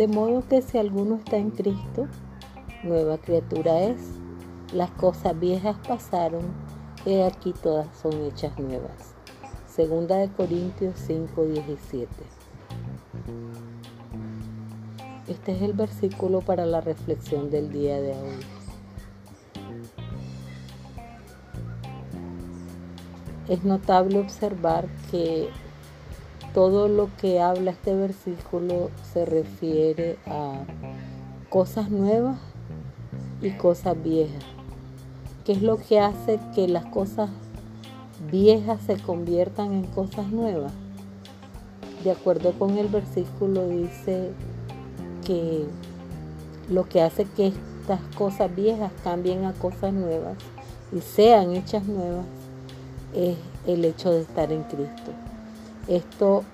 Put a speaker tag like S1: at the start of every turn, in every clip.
S1: De modo que si alguno está en Cristo, nueva criatura es. Las cosas viejas pasaron, y aquí todas son hechas nuevas. Segunda de Corintios 5, 17. Este es el versículo para la reflexión del día de hoy. Es notable observar que todo lo que habla este versículo se refiere a cosas nuevas y cosas viejas. ¿Qué es lo que hace que las cosas viejas se conviertan en cosas nuevas? De acuerdo con el versículo dice que lo que hace que estas cosas viejas cambien a cosas nuevas y sean hechas nuevas es el hecho de estar en Cristo. Esto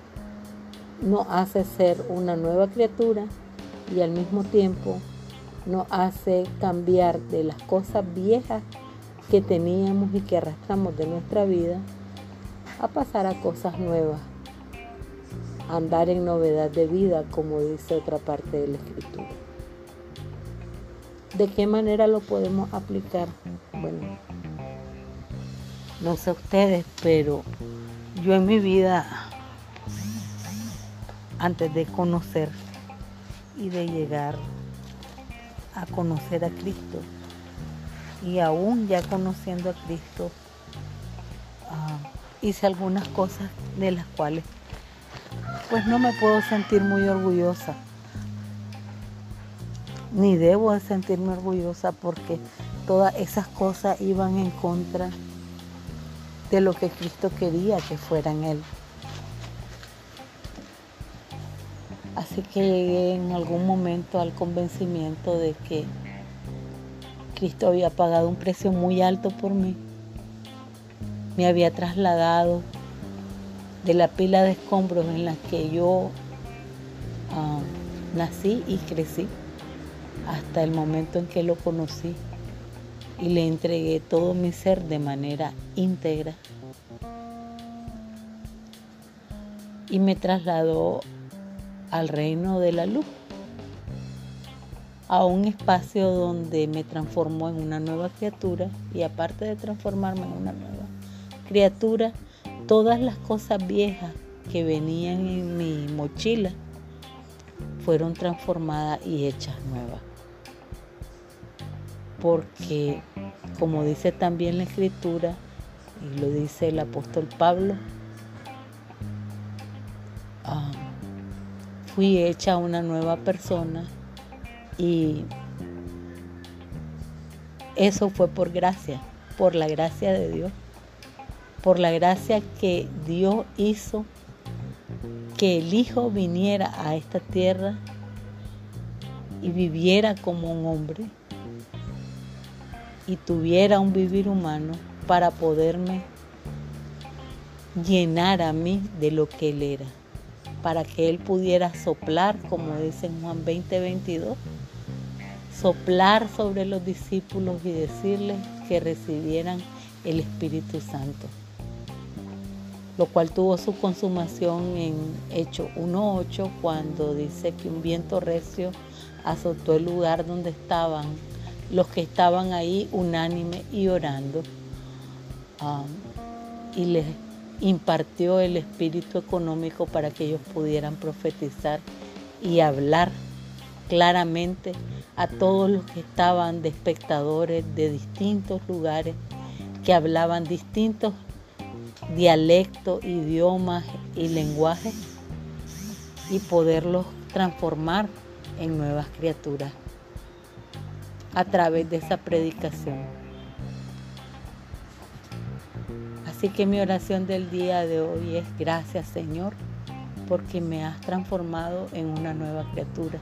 S1: nos hace ser una nueva criatura y al mismo tiempo nos hace cambiar de las cosas viejas que teníamos y que arrastramos de nuestra vida a pasar a cosas nuevas, andar en novedad de vida, como dice otra parte de la escritura. ¿De qué manera lo podemos aplicar? Bueno, no sé ustedes, pero yo en mi vida antes de conocer y de llegar a conocer a Cristo. Y aún ya conociendo a Cristo, ah, hice algunas cosas de las cuales pues no me puedo sentir muy orgullosa. Ni debo de sentirme orgullosa porque todas esas cosas iban en contra de lo que Cristo quería que fuera en Él. Así que llegué en algún momento al convencimiento de que Cristo había pagado un precio muy alto por mí. Me había trasladado de la pila de escombros en la que yo ah, nací y crecí hasta el momento en que lo conocí y le entregué todo mi ser de manera íntegra. Y me trasladó al reino de la luz, a un espacio donde me transformó en una nueva criatura y aparte de transformarme en una nueva criatura, todas las cosas viejas que venían en mi mochila fueron transformadas y hechas nuevas. Porque, como dice también la escritura, y lo dice el apóstol Pablo, fui hecha una nueva persona y eso fue por gracia, por la gracia de Dios, por la gracia que Dios hizo que el Hijo viniera a esta tierra y viviera como un hombre y tuviera un vivir humano para poderme llenar a mí de lo que Él era para que Él pudiera soplar, como dice en Juan 20, 22, soplar sobre los discípulos y decirles que recibieran el Espíritu Santo, lo cual tuvo su consumación en Hecho 1.8, cuando dice que un viento recio azotó el lugar donde estaban los que estaban ahí unánime y orando. Ah, y les impartió el espíritu económico para que ellos pudieran profetizar y hablar claramente a todos los que estaban de espectadores de distintos lugares, que hablaban distintos dialectos, idiomas y lenguajes y poderlos transformar en nuevas criaturas a través de esa predicación. Así que mi oración del día de hoy es gracias Señor porque me has transformado en una nueva criatura.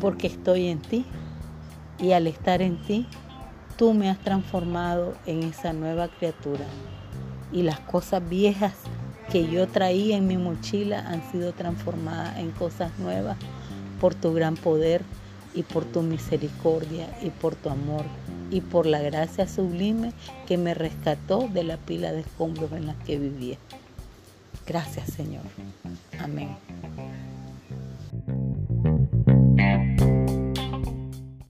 S1: Porque estoy en ti y al estar en ti, tú me has transformado en esa nueva criatura. Y las cosas viejas que yo traía en mi mochila han sido transformadas en cosas nuevas por tu gran poder y por tu misericordia y por tu amor y por la gracia sublime que me rescató de la pila de escombros en la que vivía. Gracias Señor. Amén.